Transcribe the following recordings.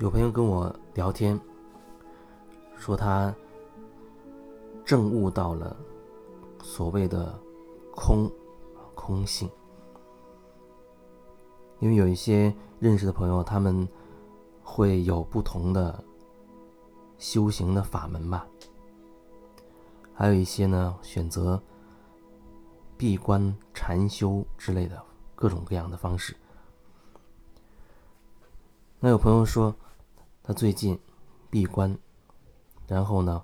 有朋友跟我聊天，说他证悟到了所谓的空空性，因为有一些认识的朋友，他们会有不同的修行的法门吧，还有一些呢选择闭关禅修之类的各种各样的方式。那有朋友说。他最近闭关，然后呢，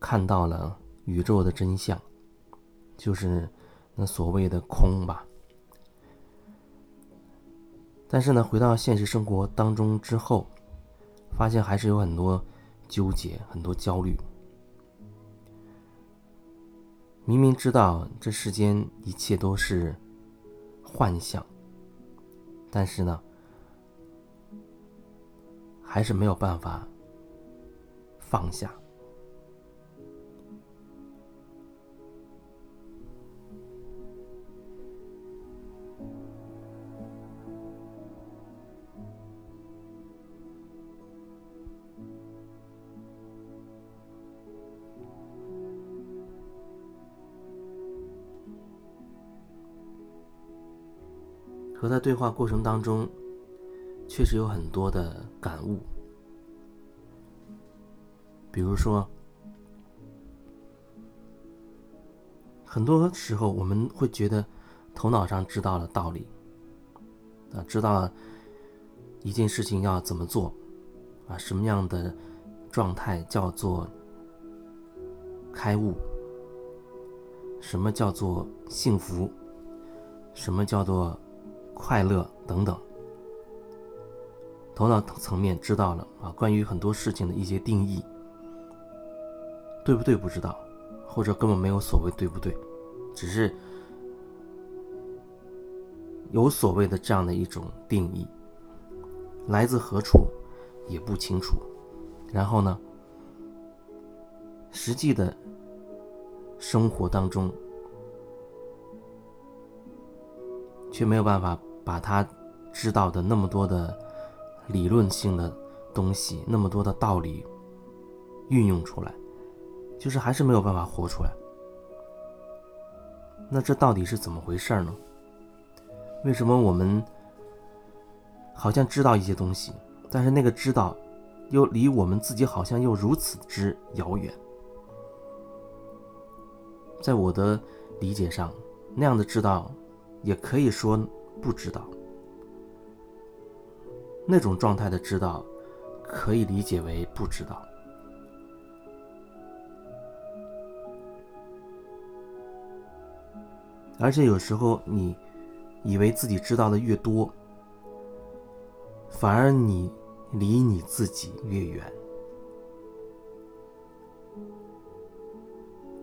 看到了宇宙的真相，就是那所谓的空吧。但是呢，回到现实生活当中之后，发现还是有很多纠结、很多焦虑。明明知道这世间一切都是幻象，但是呢。还是没有办法放下。和他对话过程当中。确实有很多的感悟，比如说，很多时候我们会觉得头脑上知道了道理，啊，知道了一件事情要怎么做，啊，什么样的状态叫做开悟，什么叫做幸福，什么叫做快乐等等。头脑层面知道了啊，关于很多事情的一些定义，对不对？不知道，或者根本没有所谓对不对，只是有所谓的这样的一种定义，来自何处也不清楚。然后呢，实际的生活当中却没有办法把他知道的那么多的。理论性的东西，那么多的道理运用出来，就是还是没有办法活出来。那这到底是怎么回事呢？为什么我们好像知道一些东西，但是那个知道又离我们自己好像又如此之遥远？在我的理解上，那样的知道也可以说不知道。那种状态的知道，可以理解为不知道。而且有时候你以为自己知道的越多，反而你离你自己越远。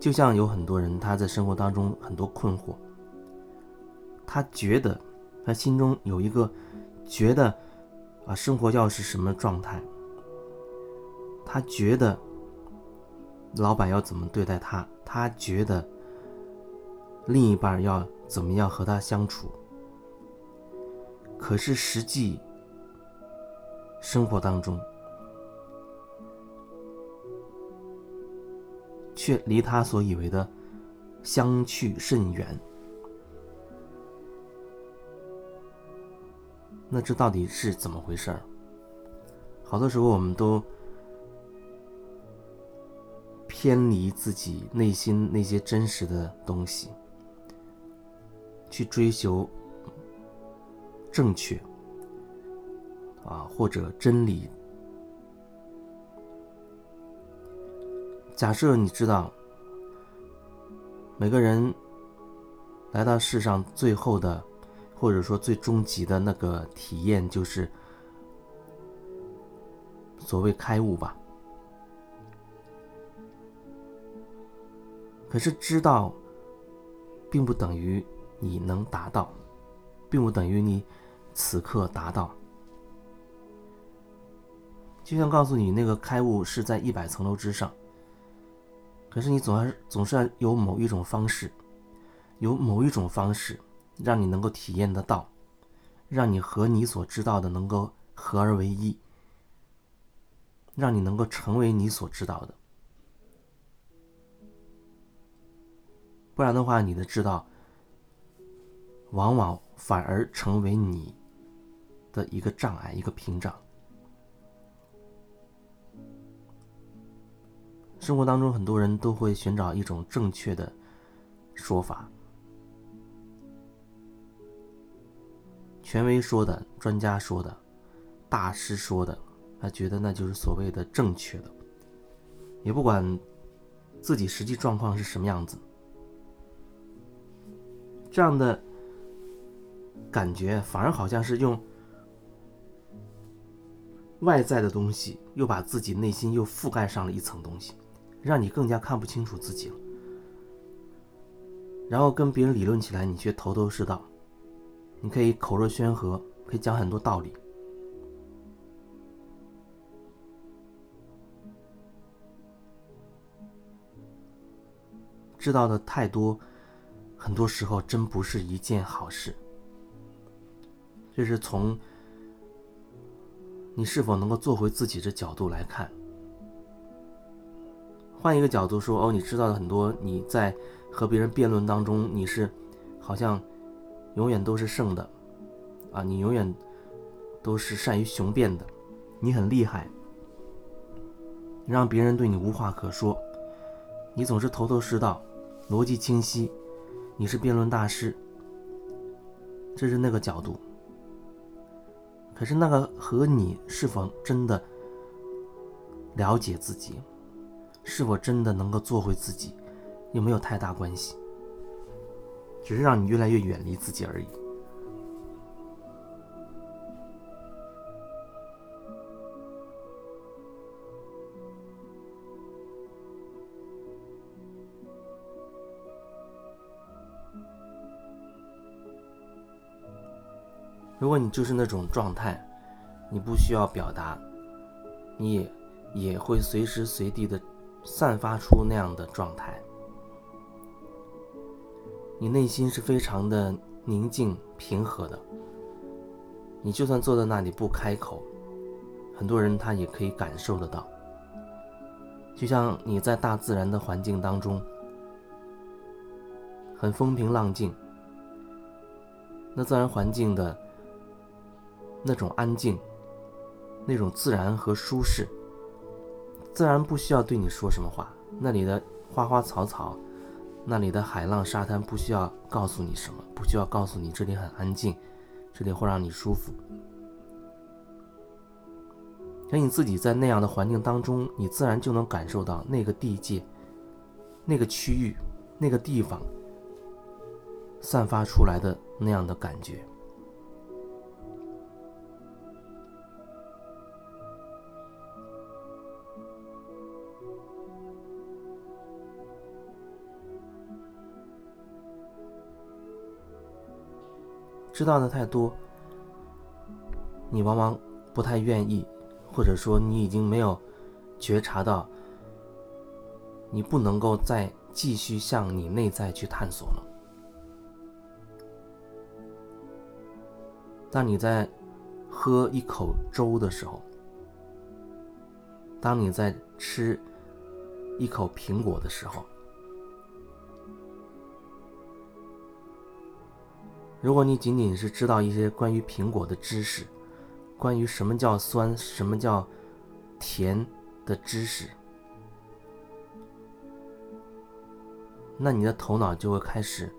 就像有很多人他在生活当中很多困惑，他觉得他心中有一个觉得。啊，生活要是什么状态？他觉得老板要怎么对待他？他觉得另一半要怎么样和他相处？可是实际生活当中，却离他所以为的相去甚远。那这到底是怎么回事儿？好多时候我们都偏离自己内心那些真实的东西，去追求正确啊或者真理。假设你知道，每个人来到世上最后的。或者说最终极的那个体验就是所谓开悟吧。可是知道，并不等于你能达到，并不等于你此刻达到。就像告诉你那个开悟是在一百层楼之上，可是你总是总是要有某一种方式，有某一种方式。让你能够体验得到，让你和你所知道的能够合而为一，让你能够成为你所知道的。不然的话，你的知道往往反而成为你的一个障碍，一个屏障。生活当中，很多人都会寻找一种正确的说法，权威说的、专家说的、大师说的，他觉得那就是所谓的正确的，也不管自己实际状况是什么样子。这样的感觉，反而好像是用外在的东西，又把自己内心又覆盖上了一层东西。让你更加看不清楚自己了，然后跟别人理论起来，你却头头是道。你可以口若悬河，可以讲很多道理，知道的太多，很多时候真不是一件好事。这是从你是否能够做回自己的角度来看。换一个角度说，哦，你知道的很多，你在和别人辩论当中，你是好像永远都是胜的，啊，你永远都是善于雄辩的，你很厉害，让别人对你无话可说，你总是头头是道，逻辑清晰，你是辩论大师，这是那个角度。可是那个和你是否真的了解自己？是否真的能够做回自己，又没有太大关系，只是让你越来越远离自己而已。如果你就是那种状态，你不需要表达，你也也会随时随地的。散发出那样的状态，你内心是非常的宁静平和的。你就算坐在那里不开口，很多人他也可以感受得到。就像你在大自然的环境当中，很风平浪静，那自然环境的那种安静，那种自然和舒适。自然不需要对你说什么话，那里的花花草草，那里的海浪沙滩不需要告诉你什么，不需要告诉你这里很安静，这里会让你舒服。而你自己在那样的环境当中，你自然就能感受到那个地界、那个区域、那个地方散发出来的那样的感觉。知道的太多，你往往不太愿意，或者说你已经没有觉察到，你不能够再继续向你内在去探索了。当你在喝一口粥的时候，当你在吃一口苹果的时候。如果你仅仅是知道一些关于苹果的知识，关于什么叫酸、什么叫甜的知识，那你的头脑就会开始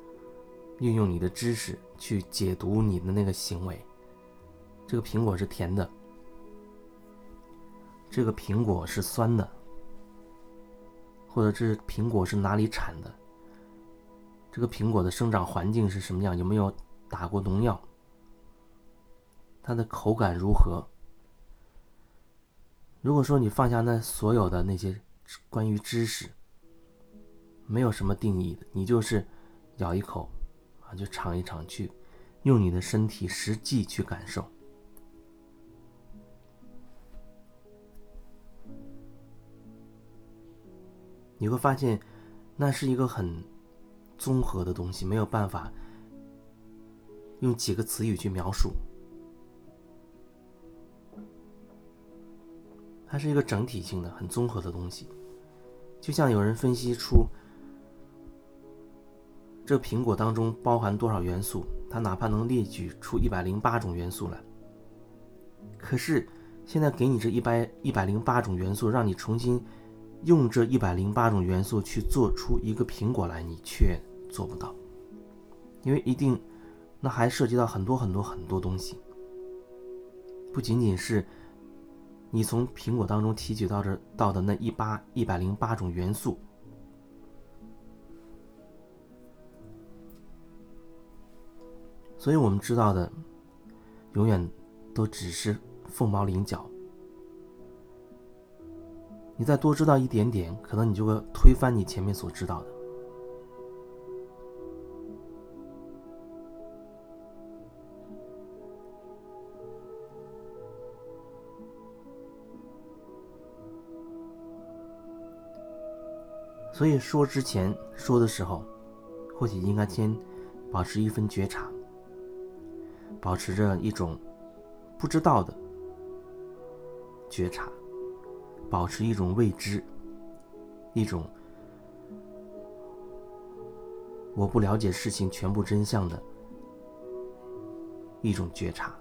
运用你的知识去解读你的那个行为。这个苹果是甜的，这个苹果是酸的，或者这苹果是哪里产的？这个苹果的生长环境是什么样？有没有？打过农药，它的口感如何？如果说你放下那所有的那些关于知识，没有什么定义的，你就是咬一口啊，就尝一尝，去用你的身体实际去感受，你会发现，那是一个很综合的东西，没有办法。用几个词语去描述，它是一个整体性的、很综合的东西。就像有人分析出这苹果当中包含多少元素，他哪怕能列举出一百零八种元素来，可是现在给你这一百一百零八种元素，让你重新用这一百零八种元素去做出一个苹果来，你却做不到，因为一定那还涉及到很多很多很多东西，不仅仅是。你从苹果当中提取到这到的那一八一百零八种元素，所以我们知道的永远都只是凤毛麟角。你再多知道一点点，可能你就会推翻你前面所知道的。所以说之前说的时候，或许应该先保持一份觉察，保持着一种不知道的觉察，保持一种未知，一种我不了解事情全部真相的一种觉察。